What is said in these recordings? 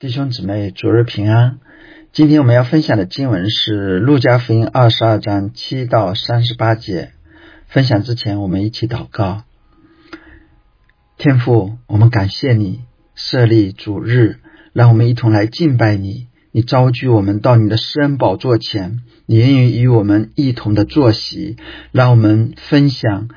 弟兄姊妹，主日平安。今天我们要分享的经文是《路加福音》二十二章七到三十八节。分享之前，我们一起祷告。天父，我们感谢你设立主日，让我们一同来敬拜你。你召聚我们到你的施恩宝座前，你愿意与我们一同的坐席，让我们分享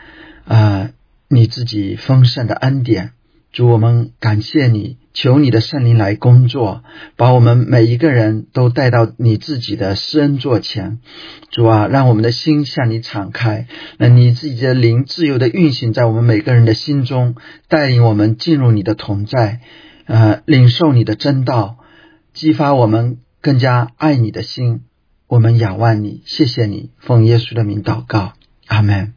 啊你自己丰盛的恩典。主，我们感谢你，求你的圣灵来工作，把我们每一个人都带到你自己的施恩座前。主啊，让我们的心向你敞开，让你自己的灵自由的运行在我们每个人的心中，带领我们进入你的同在，呃，领受你的真道，激发我们更加爱你的心。我们仰望你，谢谢你，奉耶稣的名祷告，阿门。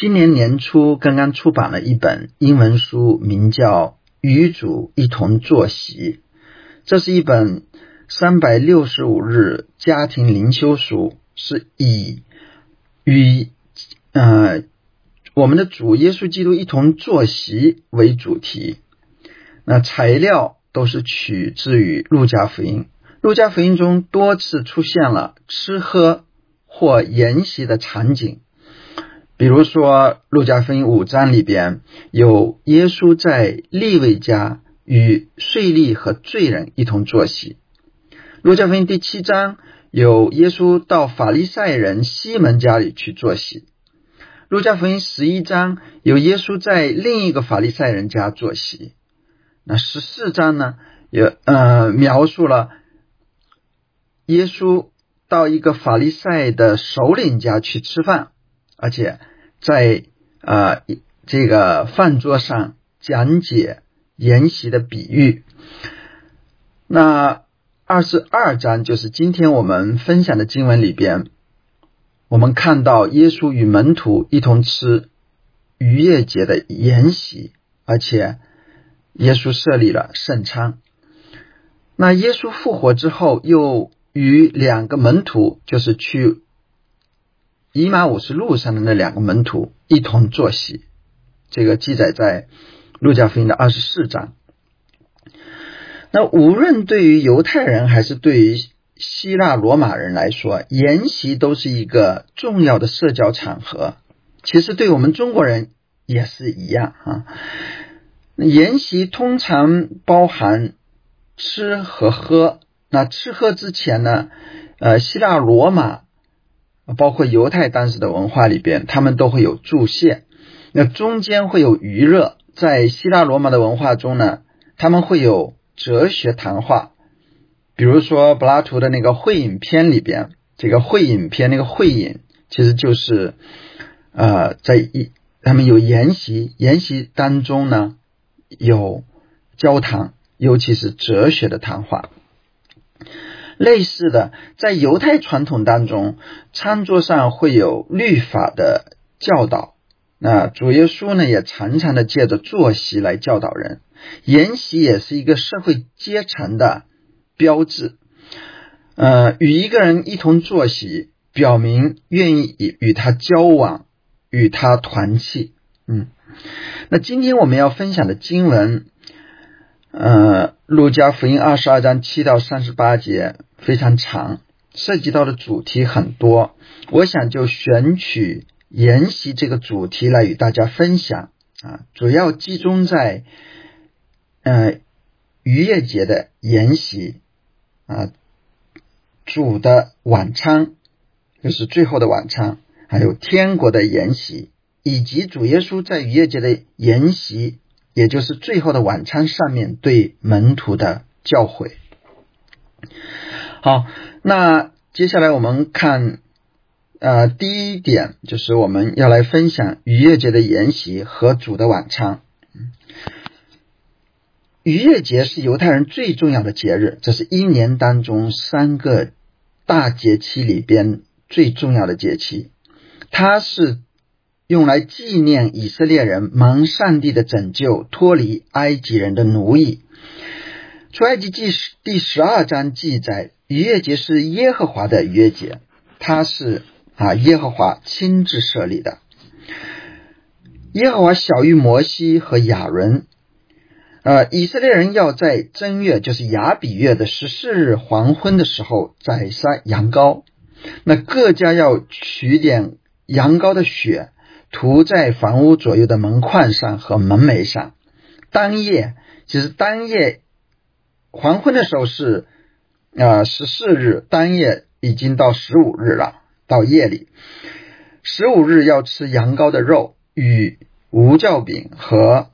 今年年初刚刚出版了一本英文书，名叫《与主一同坐席》。这是一本三百六十五日家庭灵修书，是以与呃我们的主耶稣基督一同坐席为主题。那材料都是取自于路加福音。路加福音中多次出现了吃喝或筵席的场景。比如说，《路加福音》五章里边有耶稣在利未家与税吏和罪人一同坐席；《路加福音》第七章有耶稣到法利赛人西门家里去坐席；《路加福音》十一章有耶稣在另一个法利赛人家坐席。那十四章呢，有呃描述了耶稣到一个法利赛的首领家去吃饭。而且在啊这个饭桌上讲解筵席的比喻。那二十二章就是今天我们分享的经文里边，我们看到耶稣与门徒一同吃逾越节的筵席，而且耶稣设立了圣餐。那耶稣复活之后，又与两个门徒就是去。以马五十路上的那两个门徒一同坐席，这个记载在路加福音的二十四章。那无论对于犹太人还是对于希腊罗马人来说，筵席都是一个重要的社交场合。其实对我们中国人也是一样啊。筵席通常包含吃和喝。那吃喝之前呢，呃，希腊罗马。包括犹太当时的文化里边，他们都会有祝谢，那中间会有娱乐。在希腊罗马的文化中呢，他们会有哲学谈话，比如说柏拉图的那个《会影篇》里边，这个《会影篇》那个会影其实就是呃，在一他们有研习，研习当中呢有交谈，尤其是哲学的谈话。类似的，在犹太传统当中，餐桌上会有律法的教导。那主耶稣呢，也常常的借着坐席来教导人。筵席也是一个社会阶层的标志。呃，与一个人一同坐席，表明愿意与他交往，与他团契。嗯，那今天我们要分享的经文。呃，路加福音二十二章七到三十八节非常长，涉及到的主题很多，我想就选取沿袭这个主题来与大家分享啊，主要集中在呃逾越节的沿袭啊，主的晚餐就是最后的晚餐，还有天国的沿袭，以及主耶稣在逾越节的沿袭。也就是最后的晚餐上面对门徒的教诲。好，那接下来我们看，呃，第一点就是我们要来分享逾越节的筵席和主的晚餐。逾越节是犹太人最重要的节日，这是一年当中三个大节期里边最重要的节期，它是。用来纪念以色列人蒙上帝的拯救，脱离埃及人的奴役。出埃及记第十二章记载，逾越节是耶和华的逾越节，它是啊耶和华亲自设立的。耶和华小于摩西和亚伦，呃，以色列人要在正月，就是亚比月的十四日黄昏的时候宰杀羊羔，那各家要取点羊羔的血，涂在房屋左右的门框上和门楣上。当夜，就是当夜黄昏的时候是啊十四日，当夜已经到十五日了，到夜里十五日要吃羊羔的肉与无酵饼和。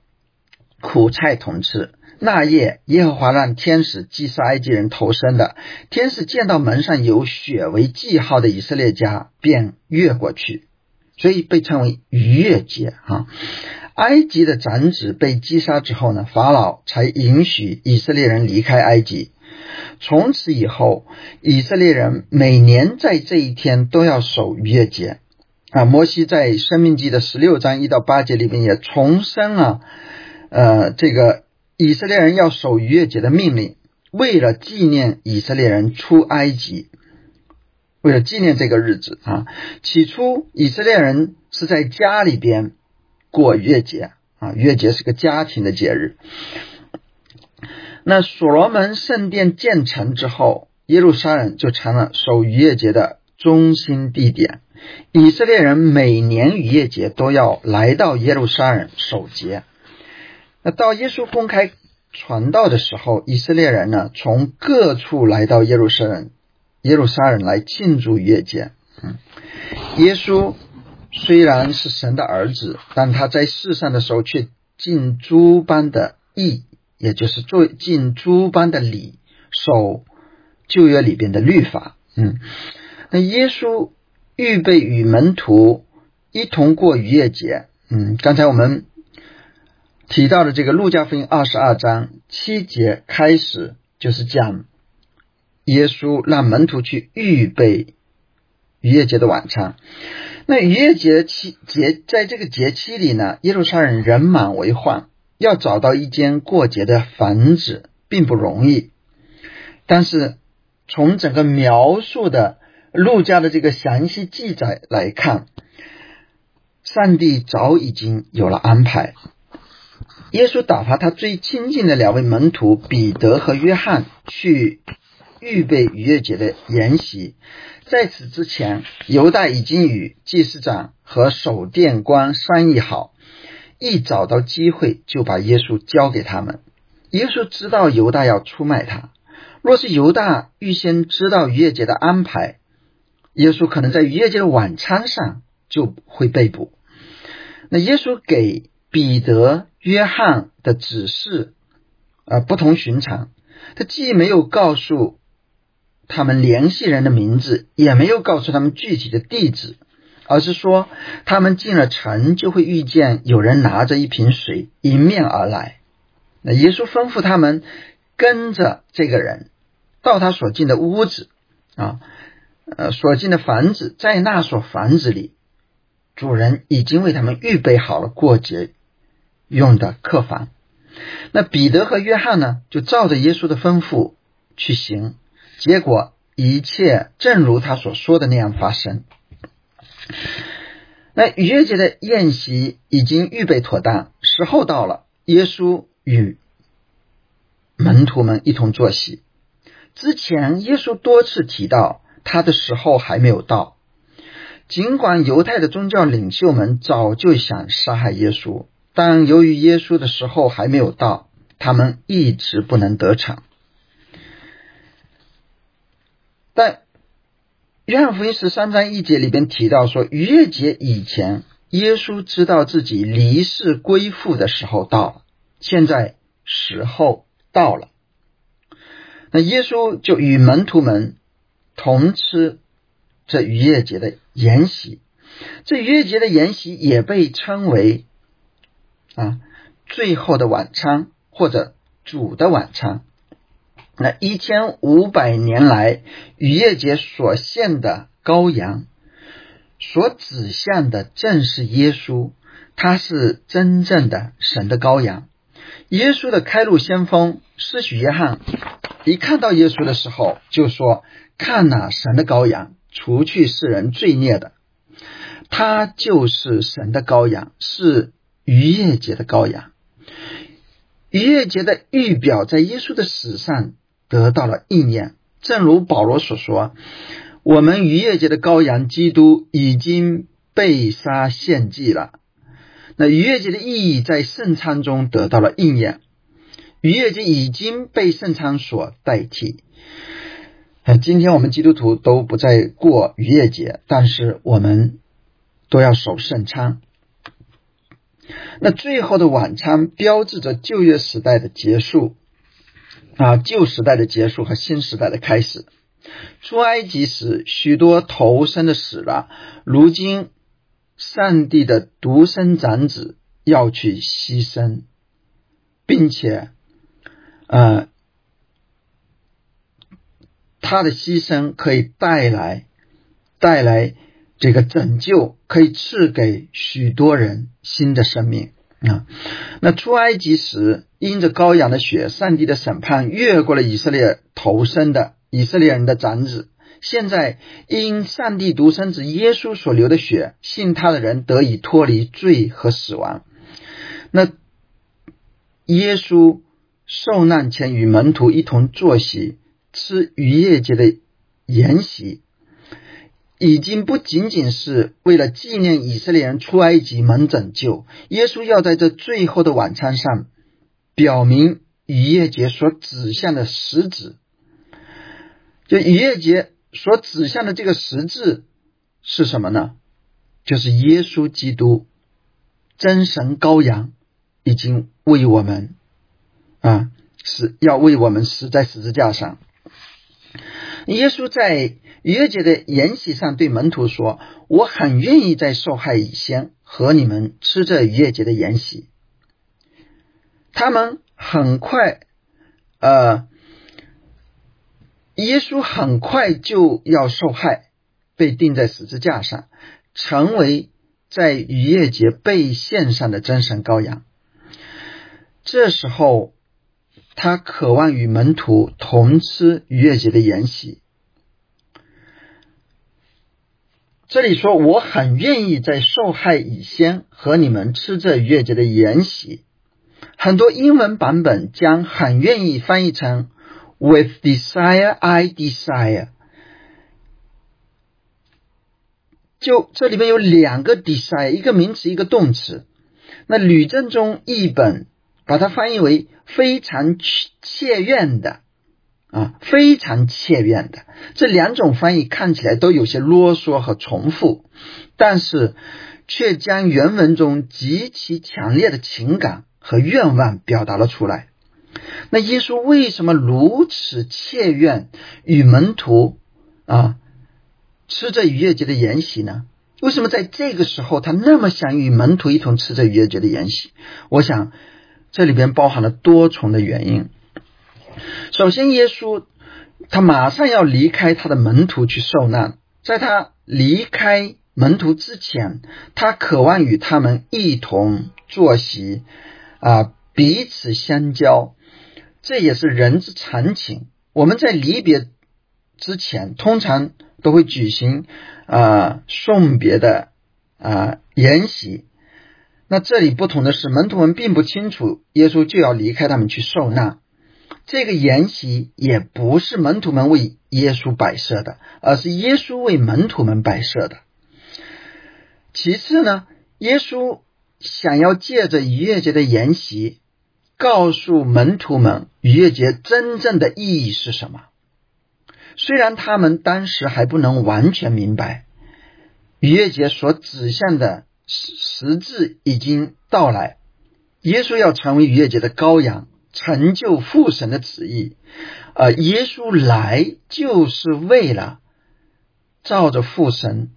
苦菜同吃。那夜，耶和华让天使击杀埃及人头生的。天使见到门上有血为记号的以色列家，便越过去，所以被称为逾越节。哈，埃及的长子被击杀之后呢，法老才允许以色列人离开埃及。从此以后，以色列人每年在这一天都要守逾越节。啊，摩西在《生命记》的十六章一到八节里边也重申了。呃，这个以色列人要守逾越节的命令，为了纪念以色列人出埃及，为了纪念这个日子啊。起初以色列人是在家里边过逾越节啊，逾越节是个家庭的节日。那所罗门圣殿建成之后，耶路撒冷就成了守逾越节的中心地点。以色列人每年逾越节都要来到耶路撒冷守节。那到耶稣公开传道的时候，以色列人呢从各处来到耶路撒冷，耶路撒冷来庆祝逾越节。嗯，耶稣虽然是神的儿子，但他在世上的时候却尽诸般的义，也就是做尽诸般的礼，守旧约里边的律法。嗯，那耶稣预备与门徒一同过逾越节。嗯，刚才我们。提到的这个路加福音二十二章七节开始，就是讲耶稣让门徒去预备逾越节的晚餐。那逾越节期节在这个节期里呢，耶路撒冷人满为患，要找到一间过节的房子并不容易。但是从整个描述的路加的这个详细记载来看，上帝早已经有了安排。耶稣打发他最亲近的两位门徒彼得和约翰去预备逾越节的筵席。在此之前，犹大已经与祭司长和守殿官商议好，一找到机会就把耶稣交给他们。耶稣知道犹大要出卖他，若是犹大预先知道逾越节的安排，耶稣可能在逾越节的晚餐上就会被捕。那耶稣给彼得。约翰的指示啊不同寻常，他既没有告诉他们联系人的名字，也没有告诉他们具体的地址，而是说他们进了城就会遇见有人拿着一瓶水迎面而来。那耶稣吩咐他们跟着这个人到他所进的屋子啊，呃所进的房子，在那所房子里，主人已经为他们预备好了过节。用的客房，那彼得和约翰呢，就照着耶稣的吩咐去行，结果一切正如他所说的那样发生。那逾越节的宴席已经预备妥当，时候到了，耶稣与门徒们一同坐席。之前耶稣多次提到他的时候还没有到，尽管犹太的宗教领袖们早就想杀害耶稣。但由于耶稣的时候还没有到，他们一直不能得逞。但约翰福音十三章一节里边提到说，逾越节以前，耶稣知道自己离世归父的时候到了，现在时候到了，那耶稣就与门徒们同吃这逾越节的筵席。这逾越节的筵席也被称为。啊，最后的晚餐或者主的晚餐，那一千五百年来逾越节所献的羔羊，所指向的正是耶稣，他是真正的神的羔羊。耶稣的开路先锋施许约翰一看到耶稣的时候，就说：“看哪，神的羔羊，除去世人罪孽的，他就是神的羔羊，是。”逾越节的羔羊，逾越节的预表在耶稣的死上得到了应验，正如保罗所说：“我们逾越节的羔羊基督已经被杀献祭了。”那逾越节的意义在圣餐中得到了应验，逾越节已经被圣餐所代替。今天我们基督徒都不再过逾越节，但是我们都要守圣餐。那最后的晚餐标志着旧约时代的结束啊，旧时代的结束和新时代的开始。出埃及时，许多头生的死了，如今上帝的独生长子要去牺牲，并且，呃，他的牺牲可以带来带来。这个拯救可以赐给许多人新的生命啊！那出埃及时，因着羔羊的血，上帝的审判越过了以色列投生的以色列人的长子。现在因上帝独生子耶稣所流的血，信他的人得以脱离罪和死亡。那耶稣受难前与门徒一同坐席，吃逾越节的筵席。已经不仅仅是为了纪念以色列人出埃及蒙拯救，耶稣要在这最后的晚餐上表明逾越节所指向的实质。就逾越节所指向的这个实质是什么呢？就是耶稣基督真神羔羊已经为我们啊死，要为我们死在十字架上。耶稣在。逾越节的筵席上，对门徒说：“我很愿意在受害以前和你们吃这逾越节的筵席。”他们很快，呃，耶稣很快就要受害，被钉在十字架上，成为在逾越节被献上的真神羔羊。这时候，他渴望与门徒同吃逾越节的筵席。这里说，我很愿意在受害以先和你们吃这逾越节的筵席。很多英文版本将很愿意翻译成 with desire I desire。就这里面有两个 desire，一个名词，一个动词。那吕正中译本把它翻译为非常切愿的。啊，非常切愿的这两种翻译看起来都有些啰嗦和重复，但是却将原文中极其强烈的情感和愿望表达了出来。那耶稣为什么如此切愿与门徒啊吃着逾越节的筵席呢？为什么在这个时候他那么想与门徒一同吃着逾越节的筵席？我想这里边包含了多重的原因。首先，耶稣他马上要离开他的门徒去受难，在他离开门徒之前，他渴望与他们一同坐席，啊，彼此相交，这也是人之常情。我们在离别之前，通常都会举行啊送别的啊筵席。那这里不同的是，门徒们并不清楚耶稣就要离开他们去受难。这个筵席也不是门徒们为耶稣摆设的，而是耶稣为门徒们摆设的。其次呢，耶稣想要借着逾越节的筵席，告诉门徒们逾越节真正的意义是什么。虽然他们当时还不能完全明白，逾越节所指向的实实质已经到来，耶稣要成为逾越节的羔羊。成就父神的旨意，呃，耶稣来就是为了照着父神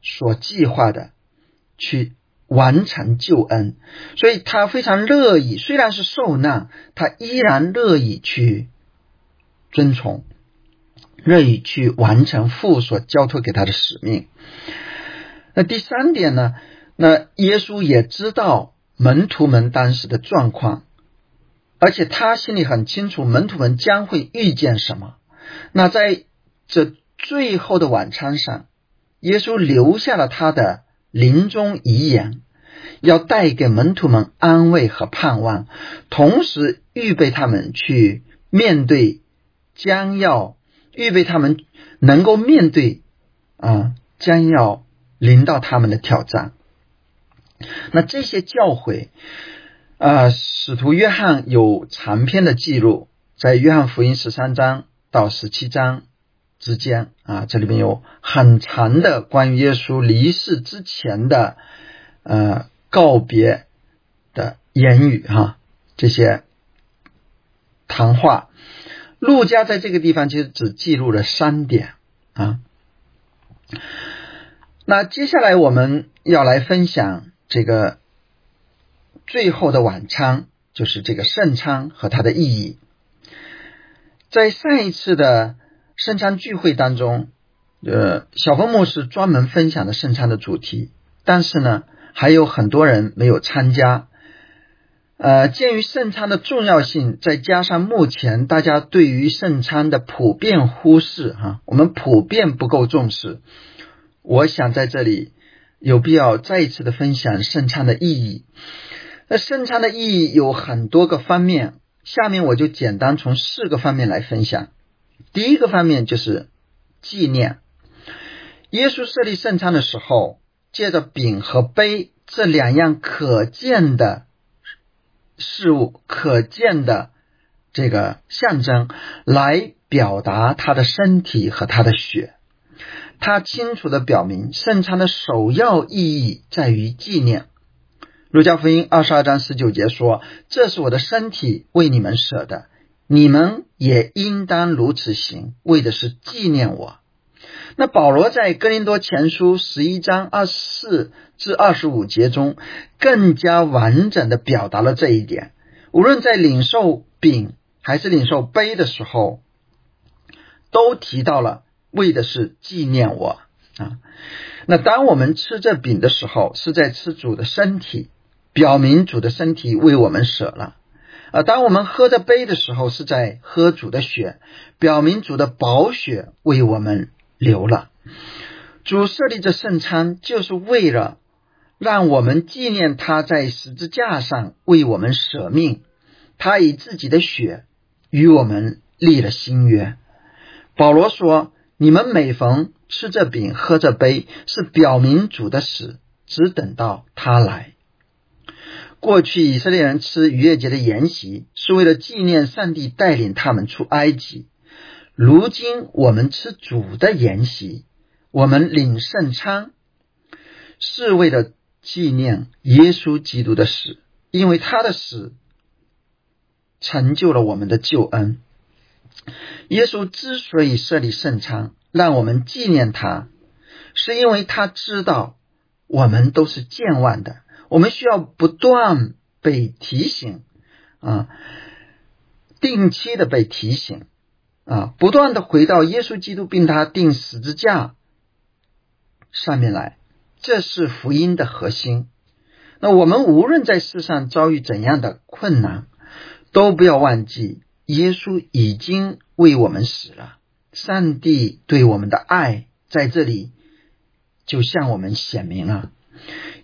所计划的去完成救恩，所以他非常乐意，虽然是受难，他依然乐意去遵从，乐意去完成父所交托给他的使命。那第三点呢？那耶稣也知道门徒们当时的状况。而且他心里很清楚，门徒们将会遇见什么。那在这最后的晚餐上，耶稣留下了他的临终遗言。要带给门徒们安慰和盼望，同时预备他们去面对将要预备他们能够面对啊将要临到他们的挑战。那这些教诲啊，使徒约翰有长篇的记录，在约翰福音十三章到十七章之间啊，这里面有很长的关于耶稣离世之前的呃。告别的言语哈，这些谈话，陆家在这个地方其实只记录了三点啊。那接下来我们要来分享这个最后的晚餐，就是这个圣餐和它的意义。在上一次的圣餐聚会当中，呃，小峰牧师专门分享的圣餐的主题，但是呢。还有很多人没有参加，呃，鉴于圣餐的重要性，再加上目前大家对于圣餐的普遍忽视，哈，我们普遍不够重视。我想在这里有必要再一次的分享圣餐的意义。那圣餐的意义有很多个方面，下面我就简单从四个方面来分享。第一个方面就是纪念耶稣设立圣餐的时候。借着饼和杯这两样可见的事物、可见的这个象征，来表达他的身体和他的血。他清楚的表明，圣餐的首要意义在于纪念。路加福音二十二章十九节说：“这是我的身体，为你们舍的，你们也应当如此行，为的是纪念我。”那保罗在哥林多前书十一章二十四至二十五节中，更加完整的表达了这一点。无论在领受饼还是领受杯的时候，都提到了为的是纪念我啊。那当我们吃这饼的时候，是在吃主的身体，表明主的身体为我们舍了；啊，当我们喝着杯的时候，是在喝主的血，表明主的宝血为我们。留了，主设立这圣餐，就是为了让我们纪念他在十字架上为我们舍命，他以自己的血与我们立了新约。保罗说：“你们每逢吃这饼、喝这杯，是表明主的死，只等到他来。”过去以色列人吃逾越节的筵席，是为了纪念上帝带领他们出埃及。如今我们吃主的筵席，我们领圣餐，是为了纪念耶稣基督的死，因为他的死成就了我们的救恩。耶稣之所以设立圣餐，让我们纪念他，是因为他知道我们都是健忘的，我们需要不断被提醒啊，定期的被提醒。啊，不断的回到耶稣基督并他钉十字架上面来，这是福音的核心。那我们无论在世上遭遇怎样的困难，都不要忘记，耶稣已经为我们死了。上帝对我们的爱在这里就向我们显明了。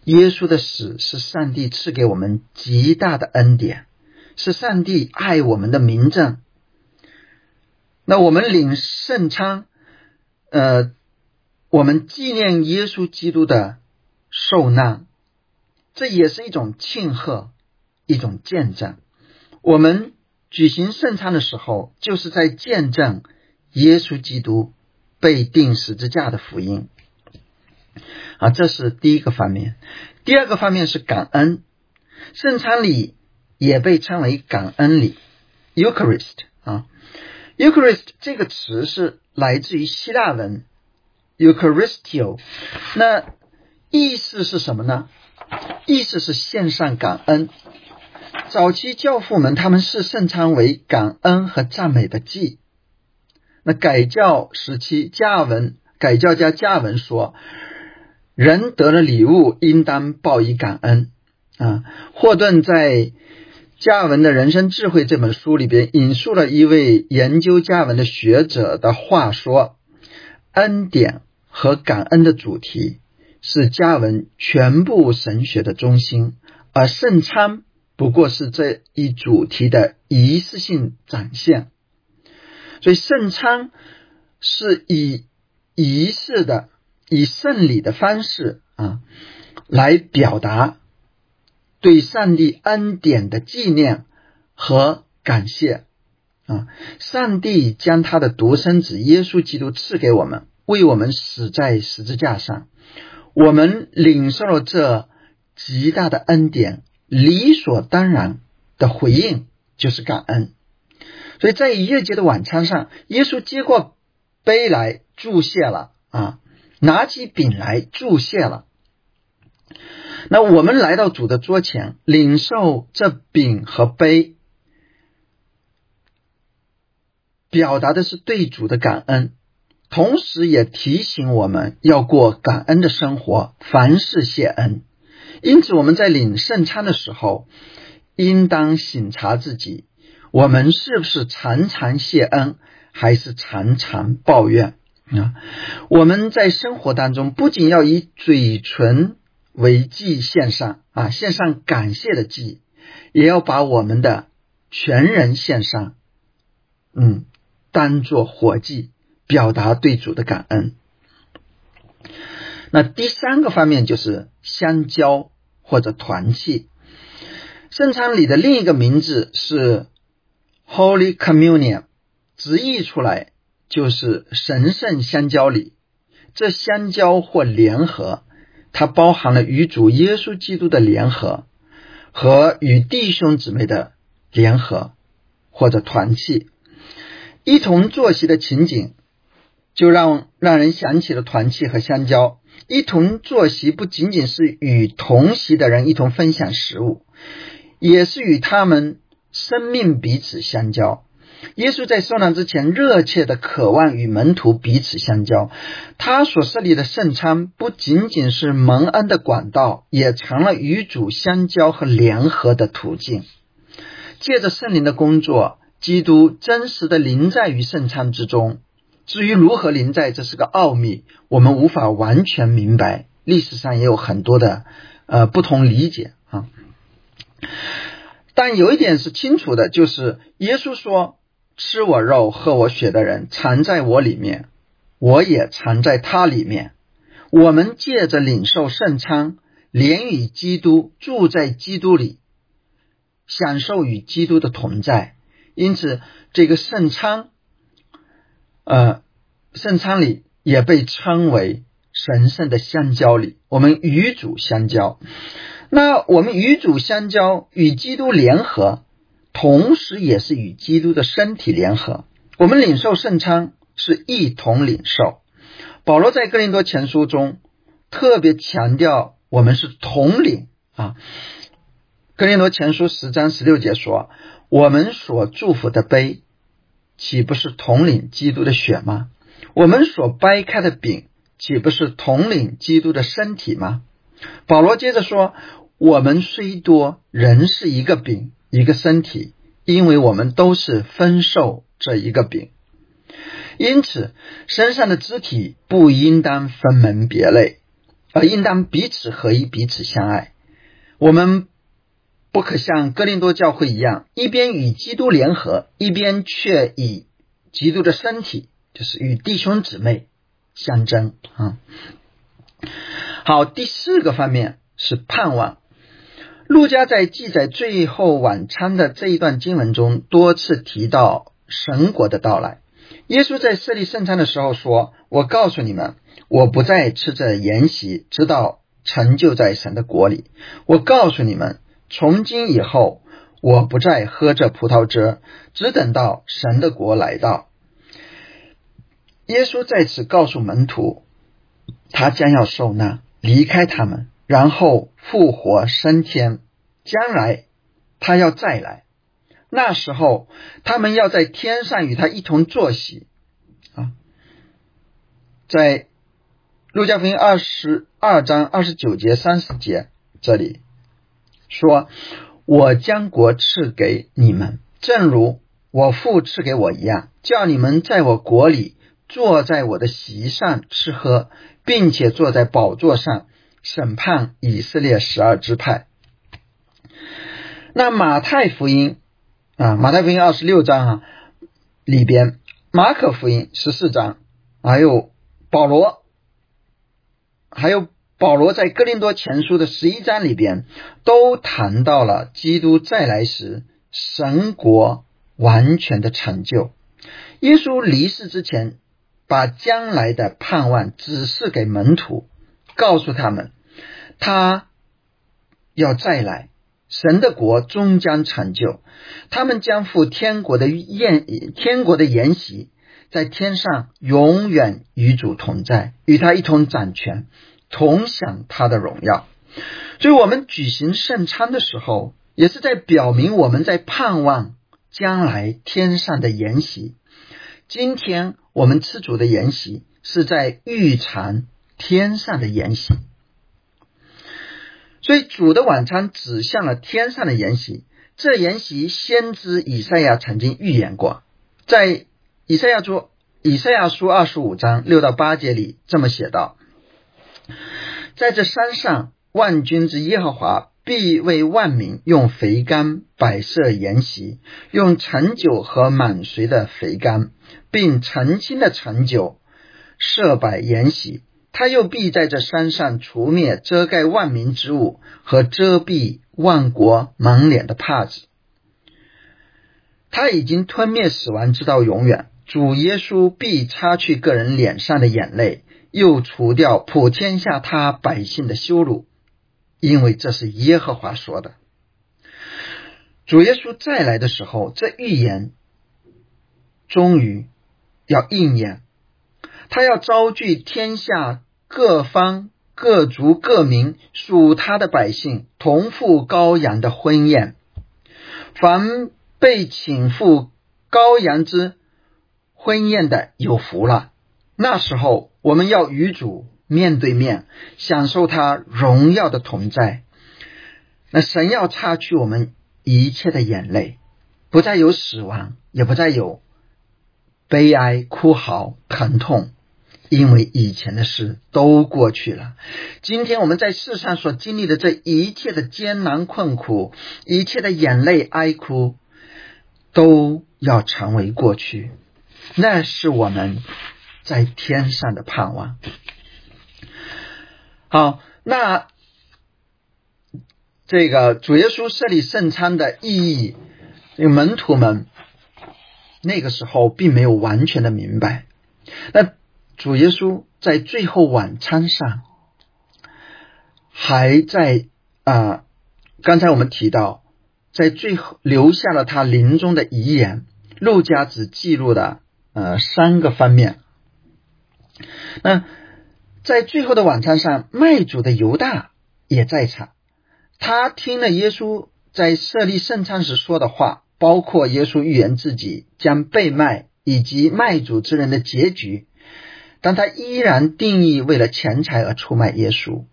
耶稣的死是上帝赐给我们极大的恩典，是上帝爱我们的明证。那我们领圣餐，呃，我们纪念耶稣基督的受难，这也是一种庆贺，一种见证。我们举行圣餐的时候，就是在见证耶稣基督被钉十字架的福音。啊，这是第一个方面。第二个方面是感恩，圣餐礼也被称为感恩礼 （Eucharist） 啊。Eucharist 这个词是来自于希腊文 Eucharistio，那意思是什么呢？意思是献上感恩。早期教父们他们视圣餐为感恩和赞美的祭。那改教时期加尔文改教家加尔文说，人得了礼物应当报以感恩啊。霍顿在。加尔文的人生智慧这本书里边引述了一位研究加尔文的学者的话说：“恩典和感恩的主题是加文全部神学的中心，而圣餐不过是这一主题的仪式性展现。所以圣餐是以仪式的、以圣礼的方式啊，来表达对上帝恩典的纪念和感谢啊。上帝将他的独生子耶稣基督赐给我们，为我们死在十字架上，我们领受了这极大的恩典，理所当然的回应就是感恩。所以在逾越节的晚餐上，耶稣接过杯来祝谢了啊，拿起饼来祝谢了。那我们来到主的桌前，领受这饼和杯，表达的是对主的感恩，同时也提醒我们要过感恩的生活，凡事谢恩。因此，我们在领圣餐的时候，应当省察自己。我们是不是常常谢恩，还是常常抱怨啊？我们在生活当中不仅要以嘴唇为祭献上啊，献上感谢的祭，也要把我们的全人献上，嗯，当做活祭，表达对主的感恩。那第三个方面就是相交或者团契。圣餐里的另一个名字是。Holy Communion 直译出来就是神圣相交礼。这相交或联合，它包含了与主耶稣基督的联合和与弟兄姊妹的联合或者团契。一同坐席的情景，就让让人想起了团契和相交。一同坐席不仅仅是与同席的人一同分享食物，也是与他们。生命彼此相交，耶稣在受难之前热切的渴望与门徒彼此相交。他所设立的圣餐不仅仅是蒙恩的管道，也成了与主相交和联合的途径。借着圣灵的工作，基督真实的临在于圣餐之中。至于如何临在，这是个奥秘，我们无法完全明白。历史上也有很多的呃不同理解啊。但有一点是清楚的，就是耶稣说：“吃我肉、喝我血的人，藏在我里面，我也藏在他里面。”我们借着领受圣餐，连与基督住在基督里，享受与基督的同在。因此，这个圣餐，呃，圣餐里也被称为神圣的相交礼。我们与主相交。那我们与主相交，与基督联合，同时也是与基督的身体联合。我们领受圣餐是一同领受。保罗在哥林多前书中特别强调，我们是同领啊。哥林多前书十章十六节说：“我们所祝福的杯，岂不是统领基督的血吗？我们所掰开的饼，岂不是统领基督的身体吗？”保罗接着说。我们虽多，人是一个饼，一个身体，因为我们都是分受这一个饼。因此，身上的肢体不应当分门别类，而应当彼此合一，彼此相爱。我们不可像哥林多教会一样，一边与基督联合，一边却以基督的身体，就是与弟兄姊妹相争啊。好，第四个方面是盼望。路加在记载最后晚餐的这一段经文中，多次提到神国的到来。耶稣在设立圣餐的时候说：“我告诉你们，我不再吃着筵席，直到成就在神的国里。我告诉你们，从今以后，我不再喝这葡萄汁，只等到神的国来到。”耶稣在此告诉门徒，他将要受难，离开他们。然后复活升天，将来他要再来，那时候他们要在天上与他一同坐席啊。在路加福音二十二章二十九节三十节这里说：“我将国赐给你们，正如我父赐给我一样，叫你们在我国里坐在我的席上吃喝，并且坐在宝座上。”审判以色列十二支派。那马太福音啊，马太福音二十六章啊里边，马可福音十四章，还有保罗，还有保罗在哥林多前书的十一章里边，都谈到了基督再来时神国完全的成就。耶稣离世之前，把将来的盼望指示给门徒，告诉他们，他要再来。神的国终将成就，他们将赴天国的宴，天国的筵席，在天上永远与主同在，与他一同掌权，同享他的荣耀。所以，我们举行圣餐的时候，也是在表明我们在盼望将来天上的筵席。今天我们吃主的筵席，是在预尝天上的筵席。所以主的晚餐指向了天上的筵席，这筵席先知以赛亚曾经预言过，在以赛亚书以赛亚书二十五章六到八节里这么写道：在这山上，万军之耶和华必为万民用肥甘摆设筵席，用陈酒和满髓的肥甘，并澄清的陈酒设摆筵席。他又必在这山上除灭遮盖万民之物和遮蔽万国满脸的帕子。他已经吞灭死亡，直到永远。主耶稣必擦去个人脸上的眼泪，又除掉普天下他百姓的羞辱，因为这是耶和华说的。主耶稣再来的时候，这预言终于要应验。他要招聚天下各方各族各民属他的百姓，同赴羔羊的婚宴。凡被请赴羔羊之婚宴的，有福了。那时候，我们要与主面对面，享受他荣耀的同在。那神要擦去我们一切的眼泪，不再有死亡，也不再有悲哀、哭嚎、疼痛。因为以前的事都过去了，今天我们在世上所经历的这一切的艰难困苦，一切的眼泪哀哭，都要成为过去。那是我们在天上的盼望。好，那这个主耶稣设立圣餐的意义，这个门徒们那个时候并没有完全的明白。那。主耶稣在最后晚餐上，还在啊，刚才我们提到，在最后留下了他临终的遗言。陆家只记录了呃三个方面。那在最后的晚餐上，卖主的犹大也在场，他听了耶稣在设立圣餐时说的话，包括耶稣预言自己将被卖以及卖主之人的结局。但他依然定义为了钱财而出卖耶稣，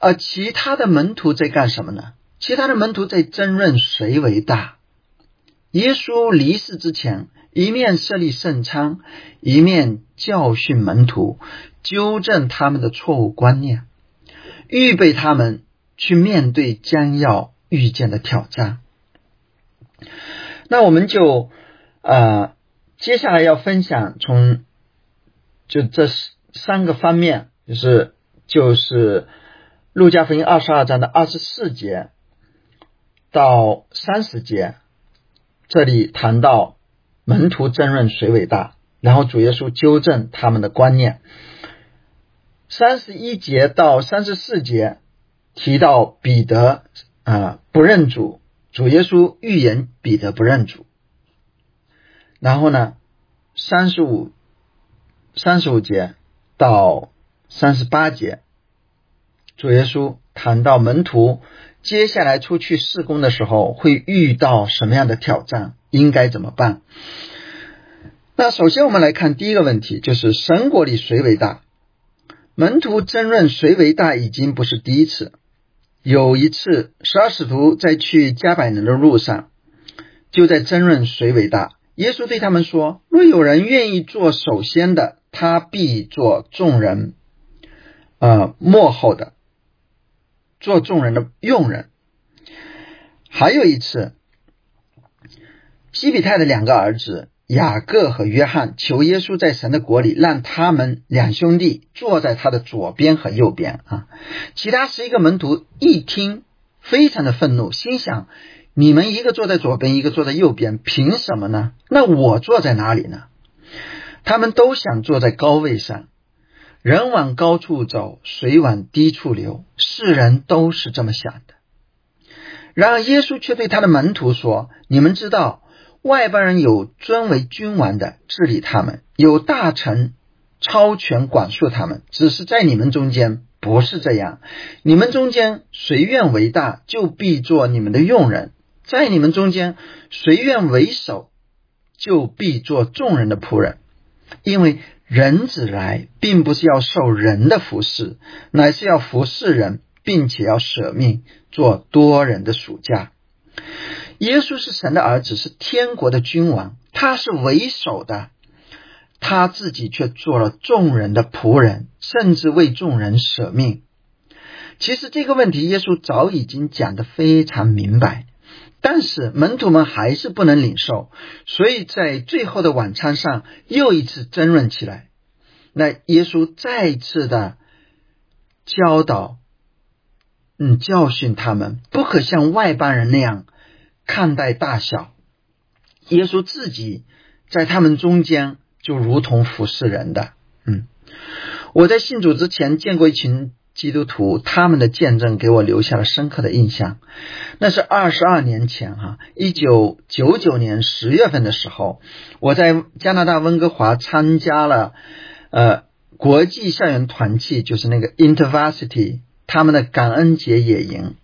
而其他的门徒在干什么呢？其他的门徒在争论谁为大。耶稣离世之前，一面设立圣餐，一面教训门徒，纠正他们的错误观念，预备他们去面对将要遇见的挑战。那我们就呃，接下来要分享从。就这三个方面，就是就是路加福音二十二章的二十四节到三十节，这里谈到门徒争论谁伟大，然后主耶稣纠正他们的观念。三十一节到三十四节提到彼得啊不认主，主耶稣预言彼得不认主。然后呢，三十五。三十五节到三十八节，主耶稣谈到门徒接下来出去施工的时候会遇到什么样的挑战，应该怎么办？那首先我们来看第一个问题，就是神国里谁为大？门徒争论谁为大已经不是第一次。有一次，十二使徒在去加百农的路上，就在争论谁为大。耶稣对他们说：“若有人愿意做首先的。”他必做众人呃幕后的，做众人的用人。还有一次，西比泰的两个儿子雅各和约翰求耶稣在神的国里，让他们两兄弟坐在他的左边和右边啊。其他十一个门徒一听，非常的愤怒，心想：你们一个坐在左边，一个坐在右边，凭什么呢？那我坐在哪里呢？他们都想坐在高位上。人往高处走，水往低处流，世人都是这么想的。然而，耶稣却对他的门徒说：“你们知道，外邦人有尊为君王的治理他们，有大臣超权管束他们。只是在你们中间不是这样。你们中间谁愿为大，就必做你们的用人；在你们中间谁愿为首，就必做众人的仆人。因为。”人子来，并不是要受人的服侍，乃是要服侍人，并且要舍命做多人的属家。耶稣是神的儿子，是天国的君王，他是为首的，他自己却做了众人的仆人，甚至为众人舍命。其实这个问题，耶稣早已经讲得非常明白。但是门徒们还是不能领受，所以在最后的晚餐上又一次争论起来。那耶稣再次的教导，嗯，教训他们不可像外邦人那样看待大小。耶稣自己在他们中间就如同服侍人的。嗯，我在信主之前见过一群。基督徒他们的见证给我留下了深刻的印象。那是二十二年前，哈，一九九九年十月份的时候，我在加拿大温哥华参加了呃国际校园团契，就是那个 InterVarsity 他们的感恩节野营。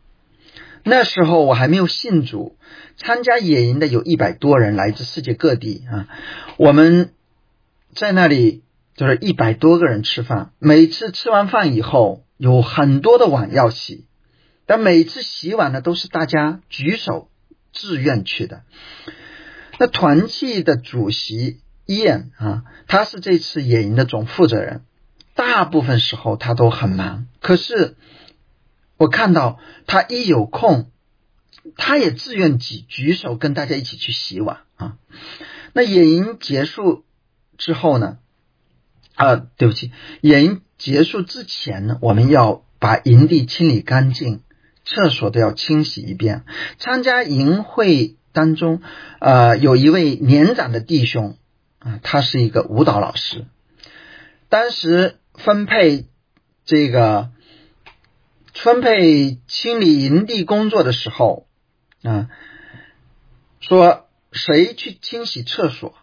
那时候我还没有信主，参加野营的有一百多人，来自世界各地啊。我们在那里就是一百多个人吃饭，每次吃完饭以后。有很多的碗要洗，但每次洗碗呢，都是大家举手自愿去的。那团契的主席燕啊，他是这次野营的总负责人，大部分时候他都很忙。可是我看到他一有空，他也自愿举举手跟大家一起去洗碗啊。那野营结束之后呢？啊，对不起，野营。结束之前呢，我们要把营地清理干净，厕所都要清洗一遍。参加营会当中，呃，有一位年长的弟兄啊，他是一个舞蹈老师。当时分配这个分配清理营地工作的时候啊，说谁去清洗厕所，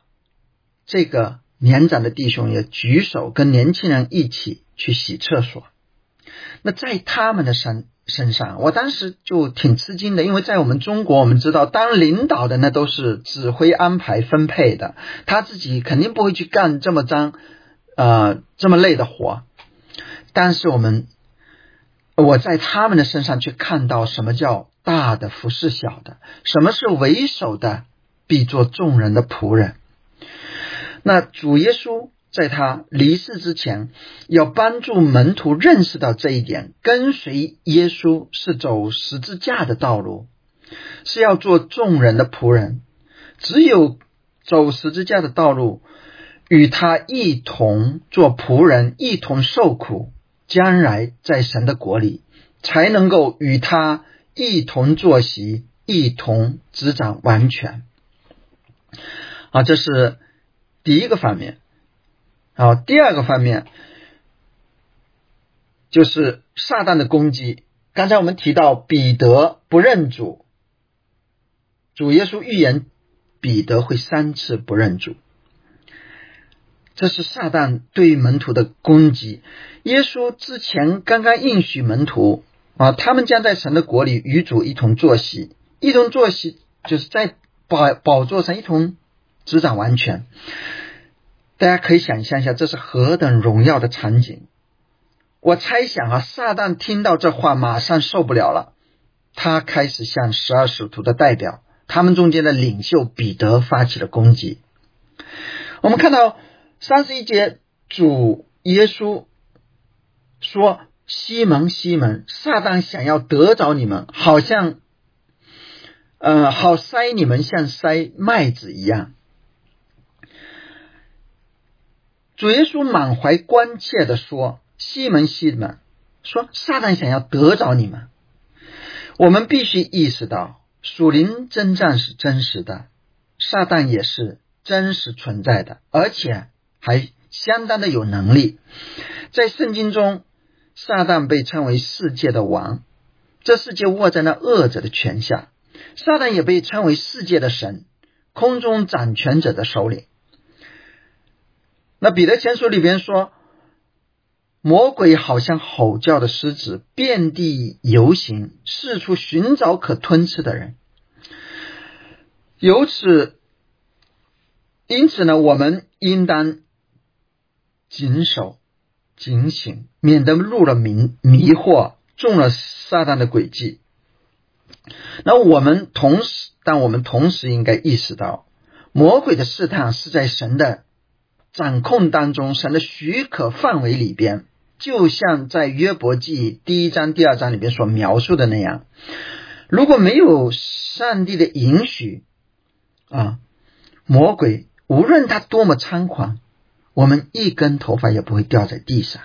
这个年长的弟兄也举手跟年轻人一起。去洗厕所，那在他们的身身上，我当时就挺吃惊的，因为在我们中国，我们知道当领导的那都是指挥、安排、分配的，他自己肯定不会去干这么脏、呃这么累的活。但是我们，我在他们的身上去看到什么叫大的服侍小的，什么是为首的必做众人的仆人。那主耶稣。在他离世之前，要帮助门徒认识到这一点：跟随耶稣是走十字架的道路，是要做众人的仆人。只有走十字架的道路，与他一同做仆人，一同受苦，将来在神的国里，才能够与他一同坐席，一同执掌完全。啊，这是第一个方面。好，第二个方面就是撒旦的攻击。刚才我们提到彼得不认主，主耶稣预言彼得会三次不认主，这是撒旦对门徒的攻击。耶稣之前刚刚应许门徒啊，他们将在神的国里与主一同坐席，一同坐席就是在宝宝座上一同执掌完全。大家可以想象一下，这是何等荣耀的场景！我猜想啊，撒旦听到这话，马上受不了了，他开始向十二使徒的代表，他们中间的领袖彼得发起了攻击。我们看到三十一节，主耶稣说：“西门，西门，撒旦想要得着你们，好像，呃，好塞你们，像塞麦子一样。”主耶稣满怀关切的说：“西门，西门，说撒旦想要得着你们。我们必须意识到，属灵征战是真实的，撒旦也是真实存在的，而且还相当的有能力。在圣经中，撒旦被称为世界的王，这世界握在那恶者的权下；撒旦也被称为世界的神，空中掌权者的首领。”那彼得前书里边说，魔鬼好像吼叫的狮子，遍地游行，四处寻找可吞吃的人。由此，因此呢，我们应当谨守、警醒，免得入了迷迷惑，中了撒旦的诡计。那我们同时，但我们同时应该意识到，魔鬼的试探是在神的。掌控当中，神的许可范围里边，就像在约伯记第一章、第二章里边所描述的那样，如果没有上帝的允许啊，魔鬼无论他多么猖狂，我们一根头发也不会掉在地上。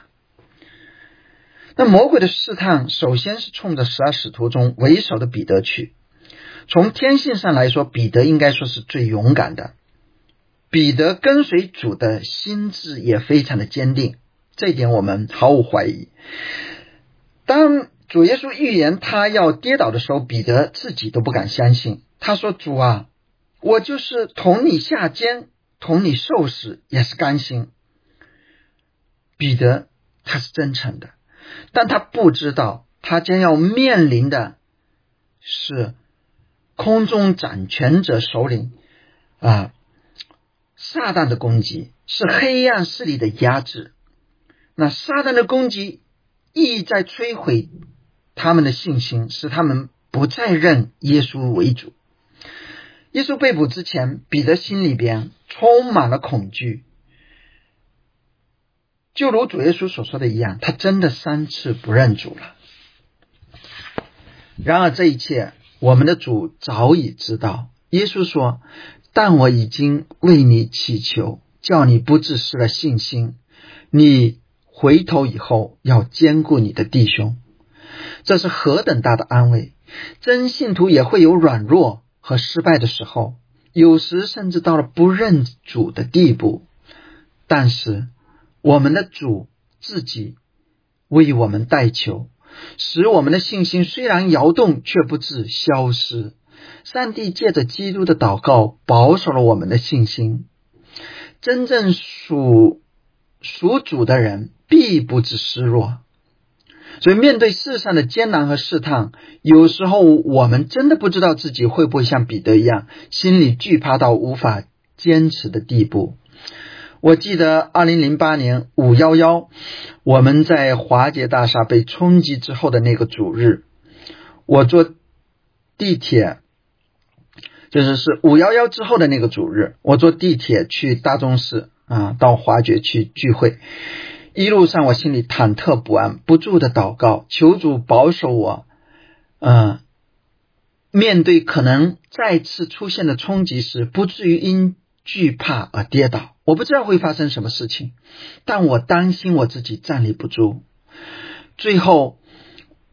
那魔鬼的试探，首先是冲着十二使徒中为首的彼得去。从天性上来说，彼得应该说是最勇敢的。彼得跟随主的心智也非常的坚定，这一点我们毫无怀疑。当主耶稣预言他要跌倒的时候，彼得自己都不敢相信。他说：“主啊，我就是同你下监，同你受死，也是甘心。”彼得他是真诚的，但他不知道他将要面临的是空中掌权者首领啊。撒旦的攻击是黑暗势力的压制，那撒旦的攻击意在摧毁他们的信心，使他们不再认耶稣为主。耶稣被捕之前，彼得心里边充满了恐惧，就如主耶稣所说的一样，他真的三次不认主了。然而这一切，我们的主早已知道。耶稣说。但我已经为你祈求，叫你不致失了信心。你回头以后要兼顾你的弟兄，这是何等大的安慰！真信徒也会有软弱和失败的时候，有时甚至到了不认主的地步。但是我们的主自己为我们代求，使我们的信心虽然摇动，却不致消失。上帝借着基督的祷告保守了我们的信心。真正属属主的人必不致失落。所以，面对世上的艰难和试探，有时候我们真的不知道自己会不会像彼得一样，心里惧怕到无法坚持的地步。我记得二零零八年五幺幺，我们在华杰大厦被冲击之后的那个主日，我坐地铁。就是是五幺幺之后的那个主日，我坐地铁去大钟寺啊，到华杰去聚会。一路上我心里忐忑不安，不住的祷告，求主保守我。嗯，面对可能再次出现的冲击时，不至于因惧怕而跌倒。我不知道会发生什么事情，但我担心我自己站立不住。最后，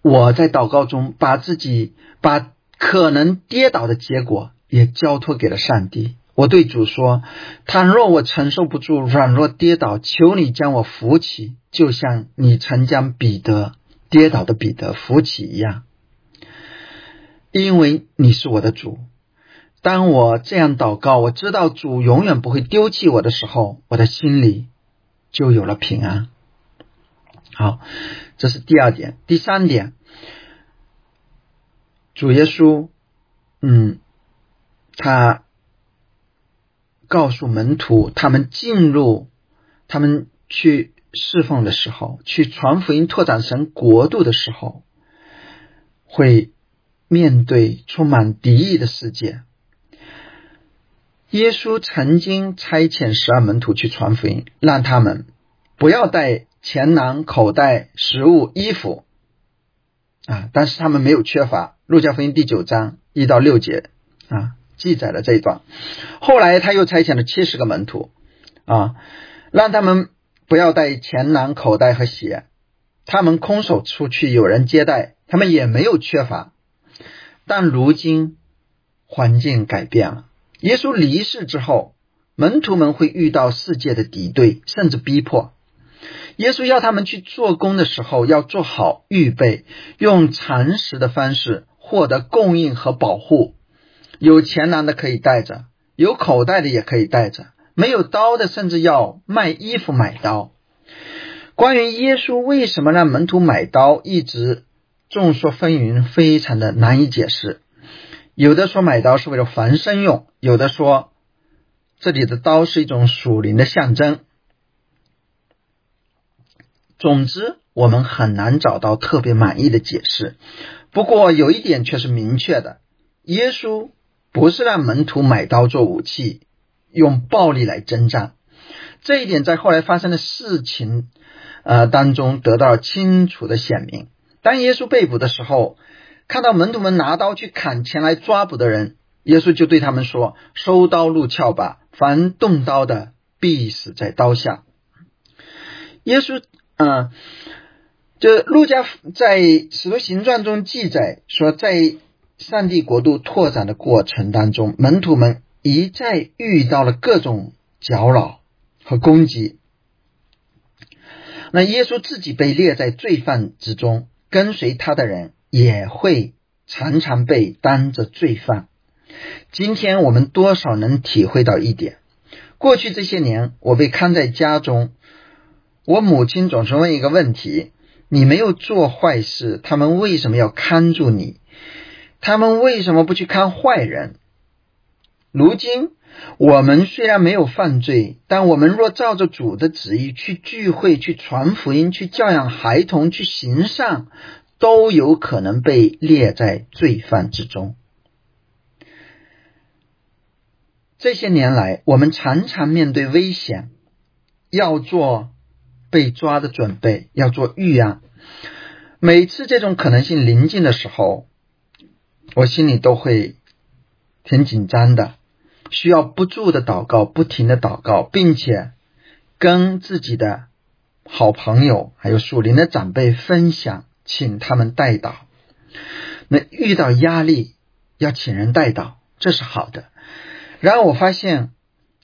我在祷告中把自己把可能跌倒的结果。也交托给了上帝。我对主说：“倘若我承受不住软弱跌倒，求你将我扶起，就像你曾将彼得跌倒的彼得扶起一样。因为你是我的主。当我这样祷告，我知道主永远不会丢弃我的时候，我的心里就有了平安。好，这是第二点。第三点，主耶稣，嗯。”他告诉门徒，他们进入、他们去侍奉的时候，去传福音、拓展神国度的时候，会面对充满敌意的世界。耶稣曾经差遣十二门徒去传福音，让他们不要带钱囊、口袋、食物、衣服啊，但是他们没有缺乏。路加福音第九章一到六节啊，记载了这一段。后来他又差遣了七十个门徒啊，让他们不要带钱囊、口袋和鞋，他们空手出去，有人接待，他们也没有缺乏。但如今环境改变了，耶稣离世之后，门徒们会遇到世界的敌对，甚至逼迫。耶稣要他们去做工的时候，要做好预备，用常识的方式获得供应和保护。有钱囊的可以带着，有口袋的也可以带着，没有刀的甚至要卖衣服买刀。关于耶稣为什么让门徒买刀，一直。众说纷纭，非常的难以解释。有的说买刀是为了防身用，有的说这里的刀是一种属灵的象征。总之，我们很难找到特别满意的解释。不过有一点却是明确的：耶稣不是让门徒买刀做武器，用暴力来征战。这一点在后来发生的事情呃当中得到了清楚的显明。当耶稣被捕的时候，看到门徒们拿刀去砍前来抓捕的人，耶稣就对他们说：“收刀入鞘吧，凡动刀的必死在刀下。”耶稣，嗯，就路加在使徒行传中记载说，在上帝国度拓展的过程当中，门徒们一再遇到了各种搅扰和攻击。那耶稣自己被列在罪犯之中。跟随他的人也会常常被当着罪犯。今天我们多少能体会到一点：过去这些年，我被看在家中，我母亲总是问一个问题：你没有做坏事，他们为什么要看住你？他们为什么不去看坏人？如今。我们虽然没有犯罪，但我们若照着主的旨意去聚会、去传福音、去教养孩童、去行善，都有可能被列在罪犯之中。这些年来，我们常常面对危险，要做被抓的准备，要做预案。每次这种可能性临近的时候，我心里都会挺紧张的。需要不住的祷告，不停的祷告，并且跟自己的好朋友还有属灵的长辈分享，请他们带祷。那遇到压力要请人带祷，这是好的。然而我发现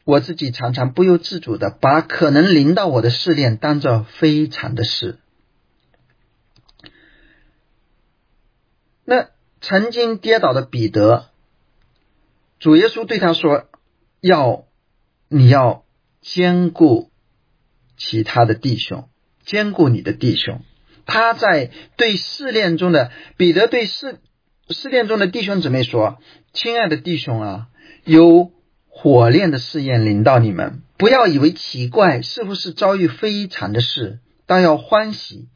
我自己常常不由自主的把可能临到我的试炼当做非常的事。那曾经跌倒的彼得。主耶稣对他说：“要你要兼顾其他的弟兄，兼顾你的弟兄。”他在对试炼中的彼得对试试炼中的弟兄姊妹说：“亲爱的弟兄啊，有火炼的试验临到你们，不要以为奇怪，是不是遭遇非常的事？但要欢喜，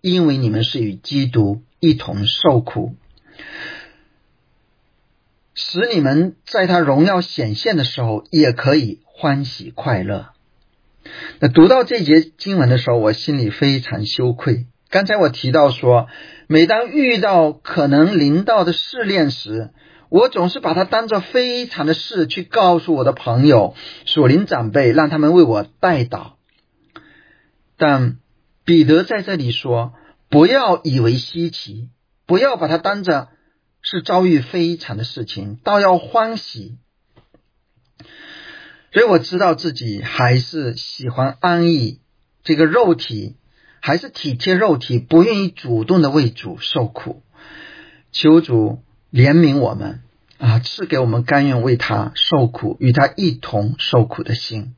因为你们是与基督一同受苦。”使你们在他荣耀显现的时候，也可以欢喜快乐。那读到这节经文的时候，我心里非常羞愧。刚才我提到说，每当遇到可能临到的试炼时，我总是把它当做非常的事去告诉我的朋友、属灵长辈，让他们为我代祷。但彼得在这里说，不要以为稀奇，不要把它当着。是遭遇非常的事情，倒要欢喜。所以我知道自己还是喜欢安逸，这个肉体还是体贴肉体，不愿意主动的为主受苦。求主怜悯我们啊，赐给我们甘愿为他受苦、与他一同受苦的心。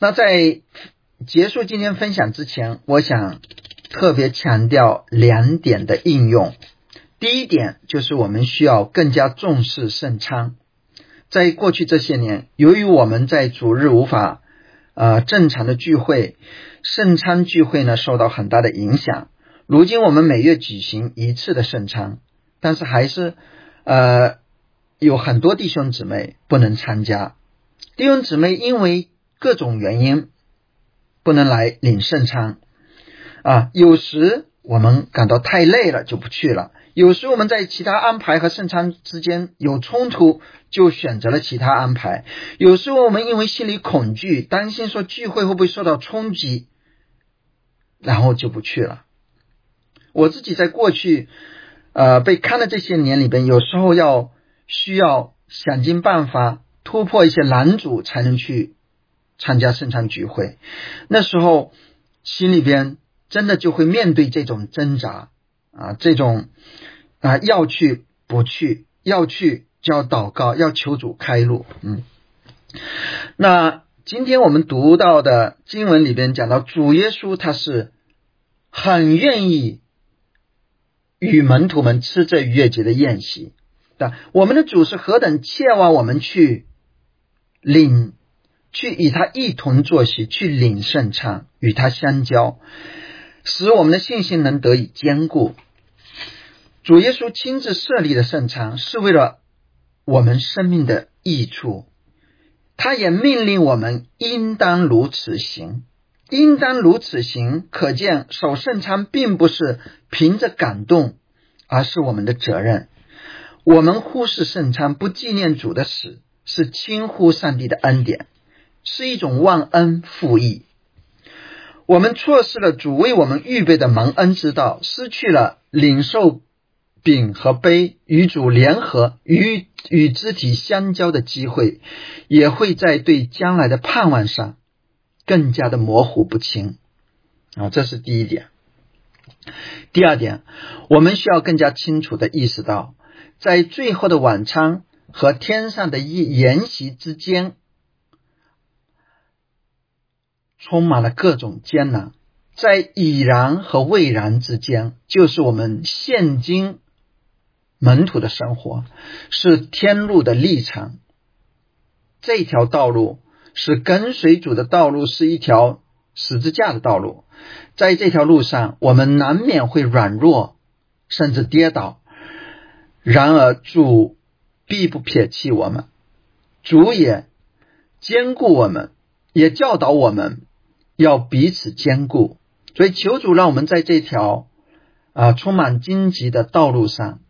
那在结束今天分享之前，我想特别强调两点的应用。第一点就是我们需要更加重视圣餐。在过去这些年，由于我们在主日无法呃正常的聚会，圣餐聚会呢受到很大的影响。如今我们每月举行一次的圣餐，但是还是呃有很多弟兄姊妹不能参加。弟兄姊妹因为各种原因不能来领圣餐啊。有时我们感到太累了，就不去了；有时我们在其他安排和圣餐之间有冲突，就选择了其他安排；有时候我们因为心里恐惧，担心说聚会会不会受到冲击，然后就不去了。我自己在过去呃被看的这些年里边，有时候要需要想尽办法突破一些拦阻，才能去参加圣餐聚会。那时候心里边真的就会面对这种挣扎啊，这种啊要去不去，要去就要祷告，要求主开路。嗯，那今天我们读到的经文里边讲到，主耶稣他是很愿意。与门徒们吃这逾越节的宴席，的我们的主是何等切望我们去领，去与他一同坐席，去领圣餐，与他相交，使我们的信心能得以坚固。主耶稣亲自设立的圣餐，是为了我们生命的益处，他也命令我们应当如此行。应当如此行，可见守圣餐并不是凭着感动，而是我们的责任。我们忽视圣餐，不纪念主的死，是轻忽上帝的恩典，是一种忘恩负义。我们错失了主为我们预备的蒙恩之道，失去了领受饼和杯与主联合、与与肢体相交的机会，也会在对将来的盼望上。更加的模糊不清啊，这是第一点。第二点，我们需要更加清楚的意识到，在最后的晚餐和天上的一筵席之间，充满了各种艰难。在已然和未然之间，就是我们现今门徒的生活，是天路的历程。这条道路。是跟随主的道路是一条十字架的道路，在这条路上，我们难免会软弱，甚至跌倒。然而，主必不撇弃我们，主也兼顾我们，也教导我们要彼此坚固。所以，求主让我们在这条啊充满荆棘的道路上。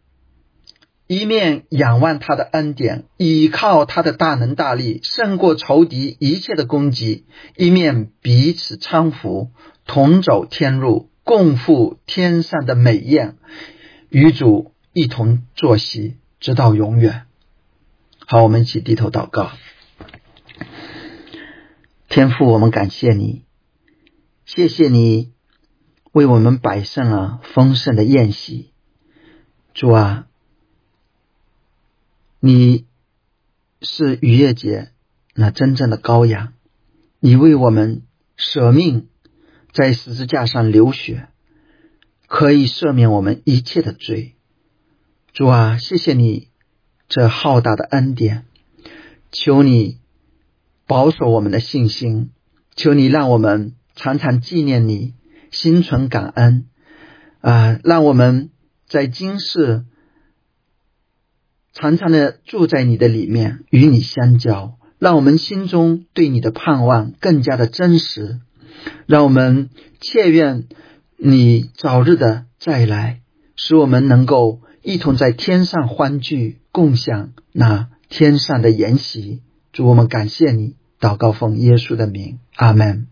一面仰望他的恩典，倚靠他的大能大力，胜过仇敌一切的攻击；一面彼此搀扶，同走天路，共赴天上的美宴，与主一同坐席，直到永远。好，我们一起低头祷告。天父，我们感谢你，谢谢你为我们摆上了丰盛的宴席，主啊。你是逾越节那真正的羔羊，你为我们舍命在十字架上流血，可以赦免我们一切的罪。主啊，谢谢你这浩大的恩典，求你保守我们的信心，求你让我们常常纪念你，心存感恩啊，让我们在今世。常常的住在你的里面，与你相交，让我们心中对你的盼望更加的真实。让我们切愿你早日的再来，使我们能够一同在天上欢聚，共享那天上的筵席。祝我们感谢你，祷告奉耶稣的名，阿门。